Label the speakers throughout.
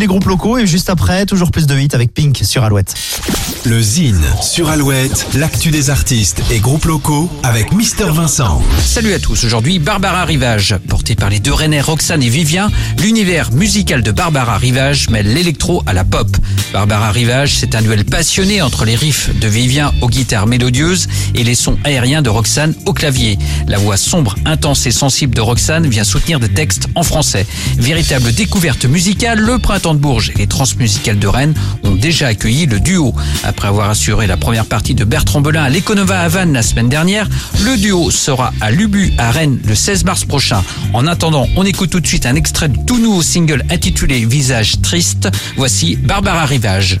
Speaker 1: Les groupes locaux et juste après, toujours plus de hits avec Pink sur Alouette.
Speaker 2: Le Zine sur Alouette, l'actu des artistes et groupes locaux avec Mister Vincent.
Speaker 3: Salut à tous, aujourd'hui Barbara Rivage. Portée par les deux Rennais Roxane et Vivien, l'univers musical de Barbara Rivage mêle l'électro à la pop. Barbara Rivage, c'est un duel passionné entre les riffs de Vivien aux guitares mélodieuses et les sons aériens de Roxane au clavier. La voix sombre, intense et sensible de Roxane vient soutenir des textes en français. Véritable découverte musicale, le printemps Bourges et les transmusicales de Rennes ont déjà accueilli le duo. Après avoir assuré la première partie de Bertrand Belin à l'Econova à la semaine dernière, le duo sera à Lubu à Rennes le 16 mars prochain. En attendant, on écoute tout de suite un extrait du tout nouveau single intitulé Visage triste. Voici Barbara Rivage.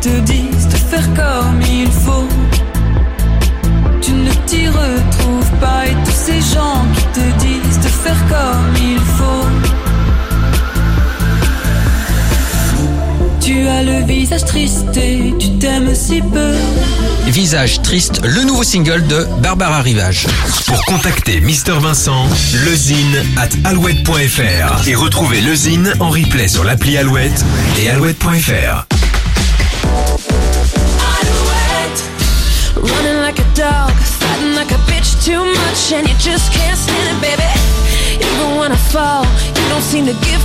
Speaker 4: te disent de faire comme il faut. Tu ne t'y retrouves pas. Et tous ces gens qui te disent de faire comme il faut. Tu as le visage triste et tu t'aimes si peu.
Speaker 3: Visage triste, le nouveau single de Barbara Rivage.
Speaker 2: Pour contacter Mister Vincent, lezine at alouette.fr et retrouver le Zine en replay sur l'appli Alouette et alouette.fr.
Speaker 5: like a dog, fighting like a bitch too much, and you just can't stand it, baby. Even when I fall, you don't seem to give